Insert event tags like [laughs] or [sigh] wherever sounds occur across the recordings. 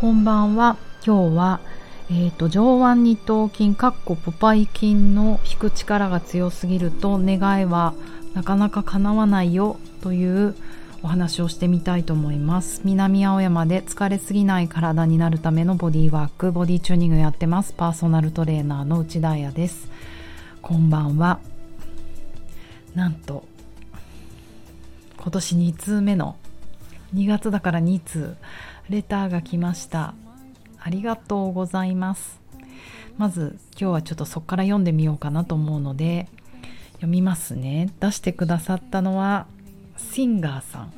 こんばんは。今日は、えーと、上腕二頭筋かっこポパイ筋の引く力が強すぎると願いはなかなか叶わないよというお話をしてみたいと思います。南青山で疲れすぎない体になるためのボディワークボディチューニングやってます。パーソナルトレーナーの内田彩です。こんばんは。なんと今年2通目の2月だから2通レターが来ました。ありがとうございます。まず今日はちょっとそこから読んでみようかなと思うので読みますね。出してくださったのはシンガーさん。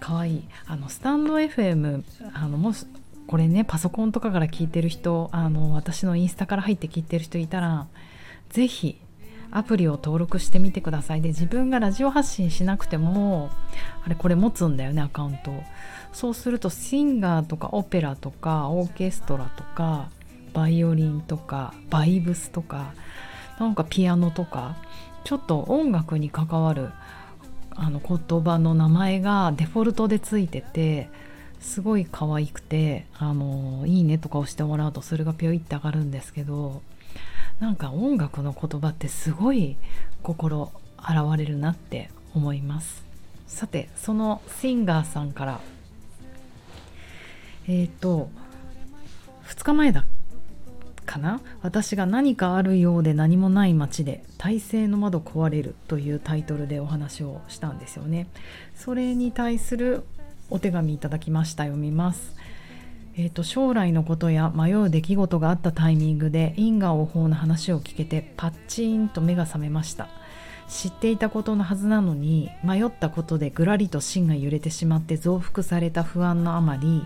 かわい。いあのスタンド FM あのもしこれねパソコンとかから聞いてる人あの私のインスタから入って聞いてる人いたら是非アプリを登録してみてください。で自分がラジオ発信しなくてもあれこれ持つんだよねアカウント。そうするとシンガーとかオペラとかオーケストラとかバイオリンとかバイブスとかなんかピアノとかちょっと音楽に関わるあの言葉の名前がデフォルトでついててすごい可愛くてあのいいねとか押してもらうとそれがピョイって上がるんですけどなんか音楽の言葉ってすごい心洗われるなって思います。さてそのシンガーさんから。えっ、ー、と2日前だかな？私が何かあるようで何もない街で体制の窓壊れるというタイトルでお話をしたんですよね。それに対するお手紙いただきました読みます。えーと、将来のことや迷う出来事があったタイミングで因果応報の話を聞けてパッチーンと目が覚めました。知っていたことのはずなのに迷ったことでぐらりと芯が揺れてしまって増幅された不安のあまり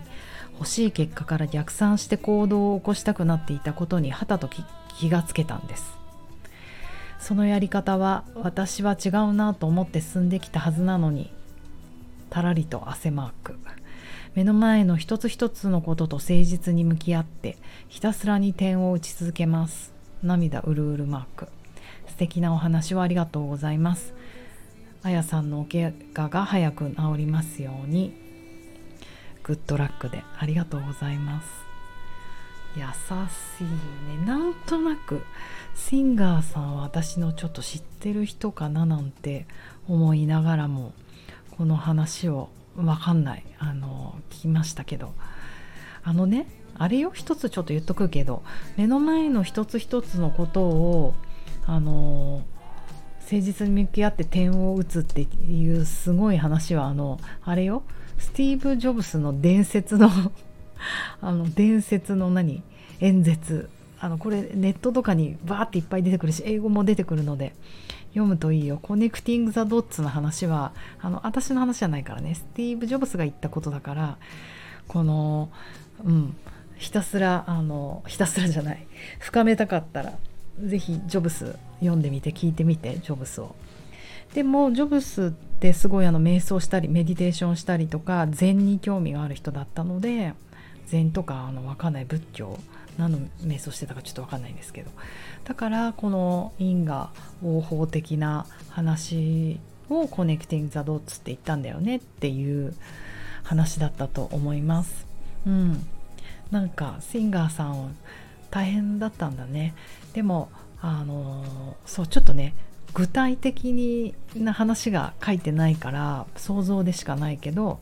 欲しい結果から逆算して行動を起こしたくなっていたことにはたと気がつけたんです。そのやり方は私は違うなと思って進んできたはずなのにたらりと汗マーク。目の前の一つ一つのことと誠実に向き合ってひたすらに点を打ち続けます。涙うるうるマーク。素敵なお話をありがとうございます。あやさんのお怪我が早く治りますように。グッドラックで。ありがとうございます。優しいね。なんとなくシンガーさんは私のちょっと知ってる人かななんて思いながらもこの話を分かんない。あの聞きましたけど。あのねあれよ一つちょっと言っとくけど目の前の一つ一つのことをあの誠実に向き合って点を打つっていうすごい話はあのあれよスティーブ・ジョブスの伝説の [laughs] あの伝説の何？演説。あのこれネットとかにバーっていっぱい出てくるし英語も出てくるので読むといいよ。 Connecting the Dots の話は、あの、私の話じゃないからね、スティーブ・ジョブスが言ったことだから、この、うん、ひたすら、あの、ひたすらじゃない、深めたかったら、是非ジョブス読んでみて、聞いてみて、ジョブスを。でも、ジョブスってすごいあの、瞑想したり、メディテーションしたりとか、禅に興味がある人だったので、禅とか、あの、わかんない仏教、何の瞑想してたかちょっと分かんないんですけどだからこの因果応報的な話をコネクティング・ザ・ドッツって言ったんだよねっていう話だったと思います。うん、なんかシンガーさん大変だったんだね。でもあのそうちょっとね具体的な話が書いてないから想像でしかないけど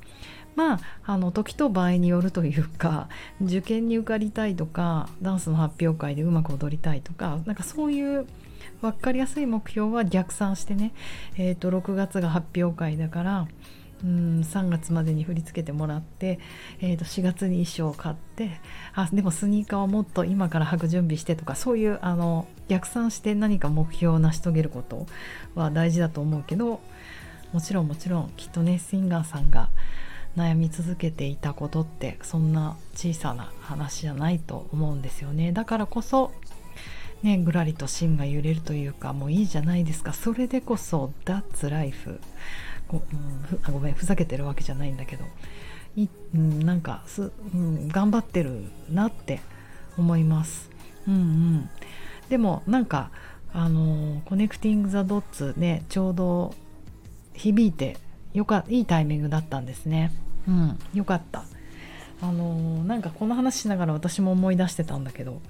まああの時と場合によるというか [laughs] 受験に受かりたいとかダンスの発表会でうまく踊りたいとかなんかそういう分かりやすい目標は逆算してね、えー、と6月が発表会だからうん3月までに振り付けてもらって、えー、と4月に衣装を買ってあでもスニーカーをもっと今から履く準備してとかそういうあの逆算して何か目標を成し遂げることは大事だと思うけどもちろんもちろんきっとねシンガーさんが悩み続けていたことってそんな小さな話じゃないと思うんですよね。だからこそねぐらりと芯が揺れるというかもういいじゃないですか。それでこそ「That's Life」ご,、うん、ごめんふざけてるわけじゃないんだけど。い、うん、なんかす、うん、頑張ってるなって思います。うんうん。でもなんかあのコネクティング・ザ・ドッツねちょうど響いてよかいいタイミングだったんですね。うんよかった。あのなんかこの話しながら私も思い出してたんだけど、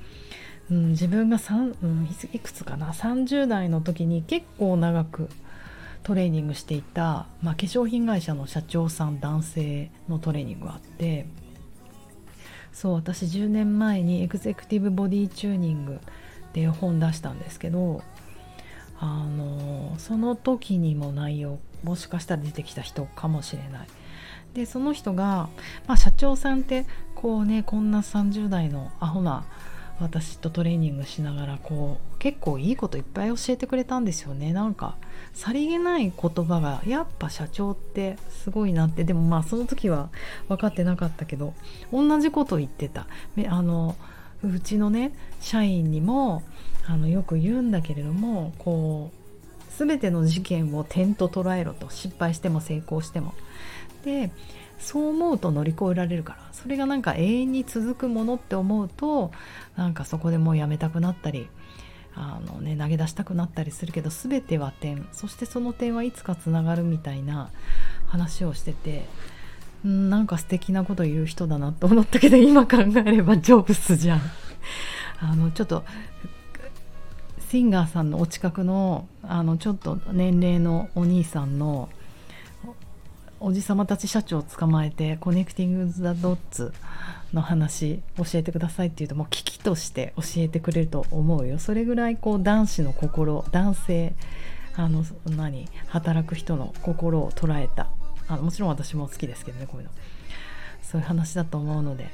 うん、自分が3、うん、いくつかな？30代の時に結構長くトレーニングしていた、まあ、化粧品会社の社長さん男性のトレーニングがあってそう私10年前にエグゼクティブボディチューニングっていう本出したんですけどあのその時にも内容もしかしたら出てきた人かもしれない。でその人が、まあ、社長さんってこうねこんな30代のアホな私とトレーニングしながらこう結構いいこといっぱい教えてくれたんですよね。なんかさりげない言葉がやっぱ社長ってすごいなって。でもまあその時は分かってなかったけど同じこと言ってた。あのうちのね社員にもあのよく言うんだけれどもこう全ての事件を点と捉えろと失敗しても成功しても。でそう思うと乗り越えられるから。それがなんか永遠に続くものって思うとなんかそこでもうやめたくなったりあの、ね、投げ出したくなったりするけど全ては点。そしてその点はいつかつながるみたいな話をしててんなんか素敵なこと言う人だなと思ったけど今考えればジョブスじゃん。あのちょっとシンガーさんのお近くのあのちょっと年齢のお兄さんのおじさまたち社長を捕まえてコネクティング・ザ・ドッツの話教えてくださいって言うともう危機として教えてくれると思うよ。それぐらいこう男子の心男性あの何働く人の心を捉えた。あのもちろん私も好きですけどねこういうの。そういう話だと思うので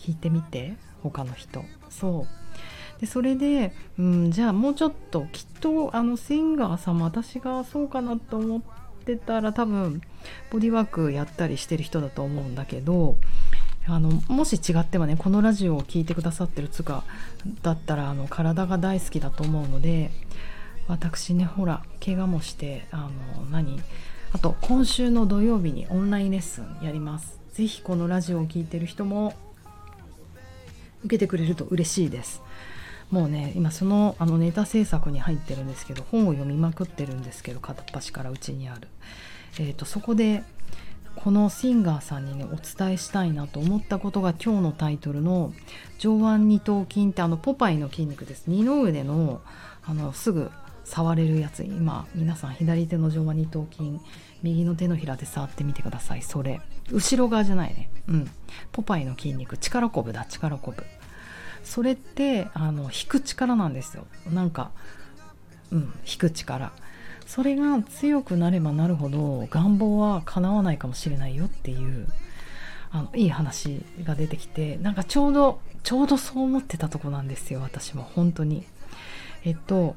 聞いてみて他の人。そう。でそれで、うん、じゃあもうちょっときっとあのシンガーさんも私がそうかなと思ってたら多分ボディワークやったりしてる人だと思うんだけどあのもし違ってもねこのラジオを聴いてくださってるつかだったらあの体が大好きだと思うので私ねほら怪我もしてあの何あと今週の土曜日にオンラインレッスンやります。是非このラジオを聴いてる人も受けてくれると嬉しいです。もうね今そのあのネタ制作に入ってるんですけど本を読みまくってるんですけど片っ端からうちにある、えーと、そこでこのシンガーさんにねお伝えしたいなと思ったことが今日のタイトルの上腕二頭筋ってあのポパイの筋肉です。二の腕のあのすぐ触れるやつ。今皆さん左手の上腕二頭筋右の手のひらで触ってみてください。それ。後ろ側じゃないね。うん。ポパイの筋肉。力こぶだ。力こぶ。それってあの引く力なんですよ。なんかうん引く力。それが強くなればなるほど願望は叶わないかもしれないよっていうあのいい話が出てきてなんかちょうどちょうどそう思ってたとこなんですよ私も。本当に。えっと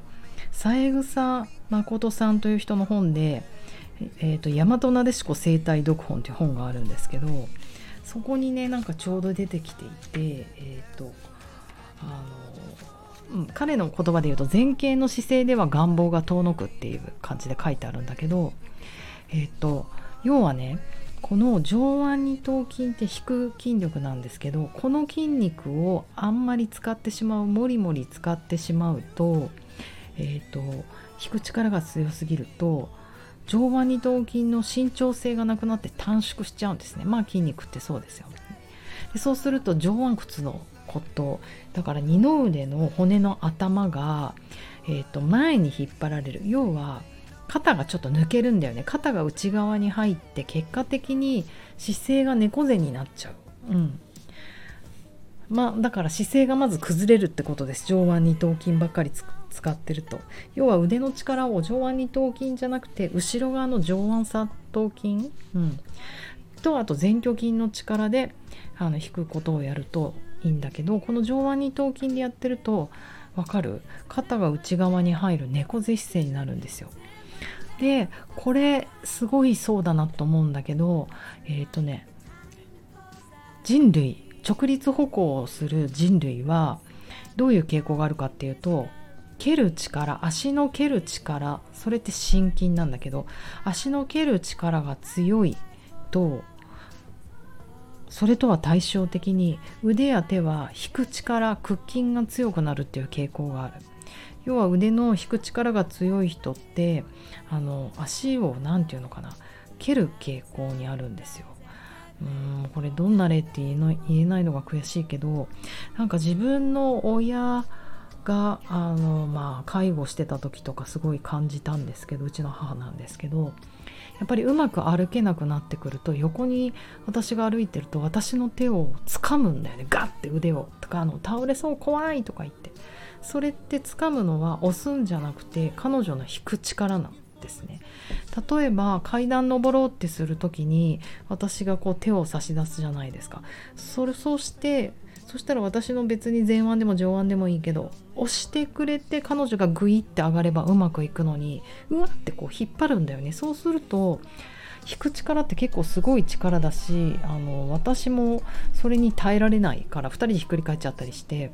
三枝誠さんという人の本で「えーと、大和なでしこ生態読本」という本があるんですけどそこにねなんかちょうど出てきていてえっ、とあの、うん、彼の言葉で言うと前傾の姿勢では願望が遠のくっていう感じで書いてあるんだけど、えっ、と要はねこの上腕二頭筋って引く筋力なんですけどこの筋肉をあんまり使ってしまうもりもり使ってしまうと,、えーと、引く力が強すぎると上腕二頭筋の伸長性がなくなって短縮しちゃうんですね。まあ筋肉ってそうですよでそうすると上腕骨のこと。だから二の腕の骨の頭が、えーと、前に引っ張られる。要は肩がちょっと抜けるんだよね。肩が内側に入って結果的に姿勢が猫背になっちゃう。うん。まあ、だから姿勢がまず崩れるってことです。上腕二頭筋ばっかり使ってると。要は腕の力を上腕二頭筋じゃなくて後ろ側の上腕三頭筋、うん、とあと前鋸筋の力であの引くことをやるといいんだけどこの上腕二頭筋でやってると分かる？肩が内側に入る猫背姿勢になるんですよ。でこれすごいそうだなと思うんだけどえっ、ー、とね人類直立歩行をする人類はどういう傾向があるかっていうと蹴る力足の蹴る力それって心筋なんだけど足の蹴る力が強いとそれとは対照的に腕や手は引く力屈筋が強くなるっていう傾向がある。要は腕の引く力が強い人ってあの足を何て言うのかな蹴る傾向にあるんですよ。うんこれどんな例って言えない言えないのが悔しいけどなんか自分の親があの、まあ、介護してた時とかすごい感じたんですけどうちの母なんですけどやっぱりうまく歩けなくなってくると横に私が歩いてると私の手を掴むんだよね。ガッて腕を。とかあの倒れそう怖いとか言って。それって掴むのは押すんじゃなくて彼女の引く力なんですね。例えば階段登ろうってする時に私がこう手を差し出すじゃないですか。それそうしてそしたら私の別に前腕でも上腕でもいいけど押してくれて彼女がグイって上がればうまくいくのにうわってこう引っ張るんだよね。そうすると引く力って結構すごい力だしあの私もそれに耐えられないから2人でひっくり返っちゃったりして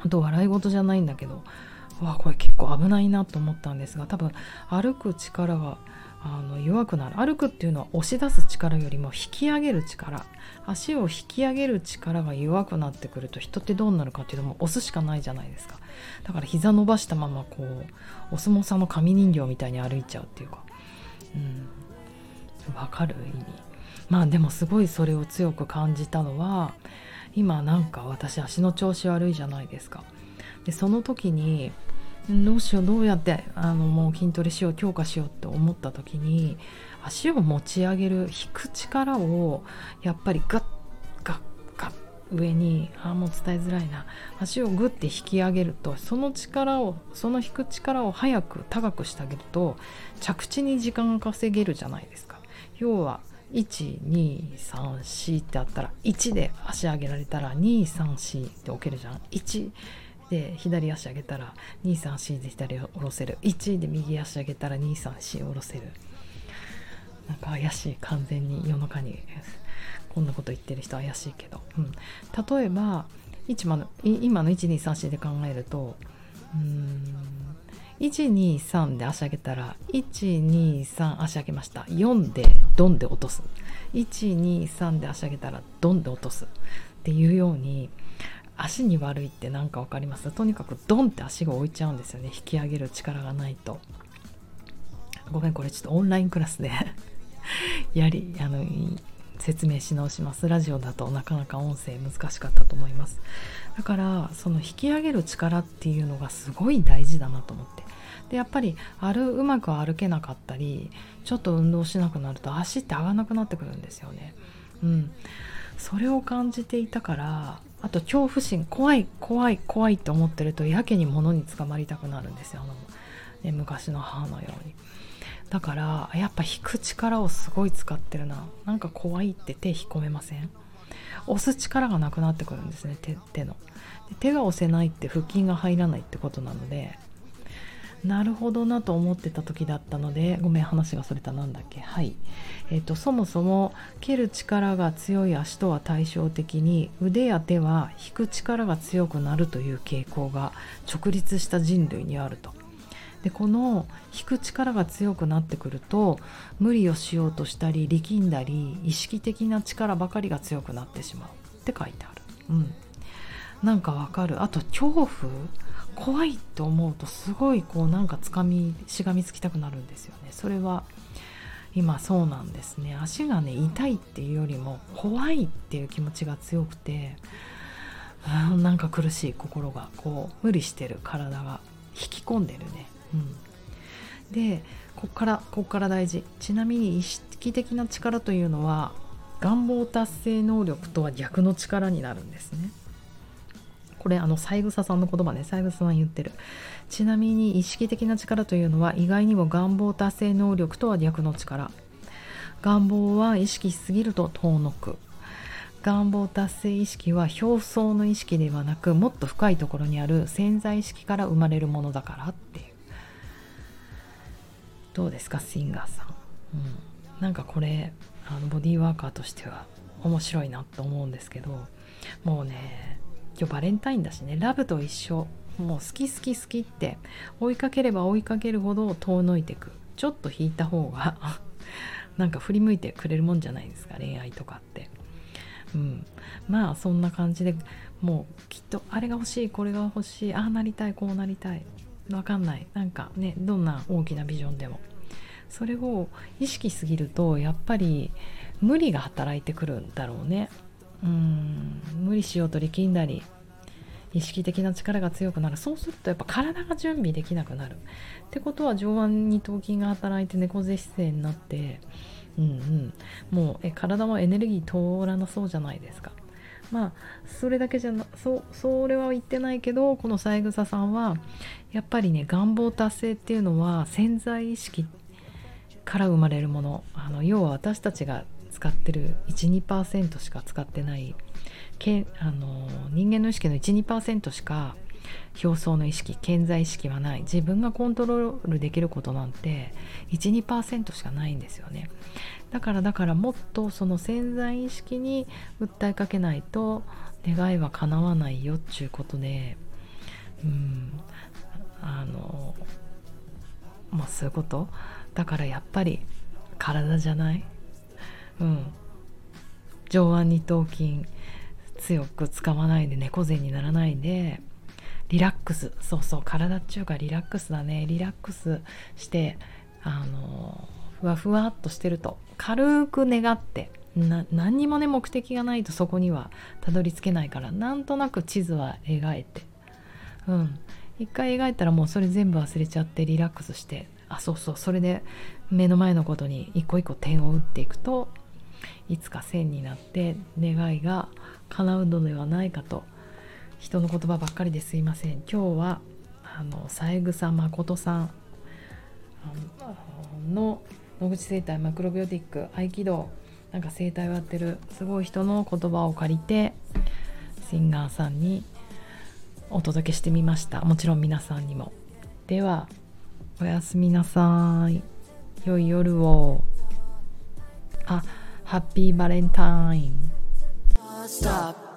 あと笑い事じゃないんだけどわこれ結構危ないなと思ったんですが多分歩く力があの弱くなる。歩くっていうのは押し出す力よりも引き上げる力足を引き上げる力が弱くなってくると人ってどうなるかっていうとも押すしかないじゃないですか。だから膝伸ばしたままこうお相撲さんの紙人形みたいに歩いちゃうっていうか。うん。わかる？意味。まあでもすごいそれを強く感じたのは今なんか私足の調子悪いじゃないですか。でその時にどうしようどうやってあのもう筋トレしよう強化しようって思った時に足を持ち上げる引く力をやっぱりガッガッガッ上にあもう伝えづらいな。足をグッて引き上げるとその力をその引く力を早く高くしてあげると着地に時間が稼げるじゃないですか。要は1234ってあったら1で足上げられたら234って置けるじゃん。1で左足上げたら234で左を下ろせる。1で右足上げたら234下ろせる。なんか怪しい完全に世の中に。こんなこと言ってる人怪しいけど、うん、例えば今の今の1234で考えるとうん123で足上げたら123足上げました。4でドンで落とす。123で足上げたらドンで落とす。っていうように足に悪いって何か分かります？とにかくドンって足が置いちゃうんですよね。引き上げる力がないと。ごめんこれちょっとオンラインクラスで [laughs] やりあの説明し直します。ラジオだとなかなか音声難しかったと思います。だからその引き上げる力っていうのがすごい大事だなと思って。でやっぱり歩うまく歩けなかったりちょっと運動しなくなると足って上がらなくなってくるんですよね。うん。それを感じていたからあと恐怖心怖い怖い怖いって思ってるとやけに物につかまりたくなるんですよあの、ね、昔の母のように。だからやっぱ引く力をすごい使ってるな。なんか怖いって手引っ込めません？押す力がなくなってくるんですね手手の。で手が押せないって腹筋が入らないってことなのでなるほどなと思ってた時だったのでごめん話がそれたなんだっけ。はい、えーと、そもそも蹴る力が強い足とは対照的に腕や手は引く力が強くなるという傾向が直立した人類にあると。でこの引く力が強くなってくると無理をしようとしたり力んだり意識的な力ばかりが強くなってしまうって書いてある。うん、なんかわかる。あと恐怖。怖いと思うとすごいこうなんかつかみしがみつきたくなるんですよね。それは今そうなんですね。足がね痛いっていうよりも怖いっていう気持ちが強くてなんか苦しい心がこう無理してる体が引き込んでるね、うん、でこっからこっから大事。ちなみに意識的な力というのは願望達成能力とは逆の力になるんですね。これあの三枝さんの言葉ね。三枝さん言ってる。ちなみに意識的な力というのは意外にも願望達成能力とは逆の力。願望は意識しすぎると遠のく。願望達成意識は表層の意識ではなくもっと深いところにある潜在意識から生まれるものだからっていう。どうですかシンガーさん、うん、なんかこれあのボディーワーカーとしては面白いなと思うんですけどもうね今日バレンタインだしね。ラブと一緒。もう好き好き好きって追いかければ追いかけるほど遠のいてく。ちょっと引いた方が [laughs] なんか振り向いてくれるもんじゃないですか。恋愛とかって。うん。まあそんな感じでもうきっとあれが欲しいこれが欲しいああなりたいこうなりたい。わかんない。なんかねどんな大きなビジョンでも。それを意識すぎるとやっぱり無理が働いてくるんだろうね。うん無理しようと力んだり意識的な力が強くなる。そうするとやっぱ体が準備できなくなる。ってことは上腕二頭筋が働いて猫背姿勢になってうんうん。もうえ体もエネルギー通らなそうじゃないですか。まあそれだけじゃなそそれは言ってないけどこの三枝さんはやっぱりね願望達成っていうのは潜在意識から生まれるもの。あの要は私たちが使ってる。12%しか使ってない。けあの人間の意識の12%しか表層の意識健在意識はない。自分がコントロールできることなんて12%しかないんですよね。だからだからもっとその潜在意識に訴えかけないと願いは叶わないよっちゅうことでうんあのまあそういうこと？だからやっぱり体じゃない？うん。上腕二頭筋強く使わないで猫背にならないで。リラックス。そうそう。体っちゅうかリラックスだね。リラックスしてあのふわふわっとしてると。軽く願って。な何にもね目的がないとそこにはたどり着けないから。なんとなく地図は描いて。うん。一回描いたらもうそれ全部忘れちゃってリラックスして。あそうそう。それで目の前のことに一個一個点を打っていくといつか線になって願いが叶うのではないかと。人の言葉ばっかりですいません。今日はあの三枝誠さんの野口生態マクロビオティック合気道なんか生態をやってるすごい人の言葉を借りてシンガーさんにお届けしてみました。もちろん皆さんにも。ではおやすみなさい。良い夜を。あハッピーバレンタイン Stop.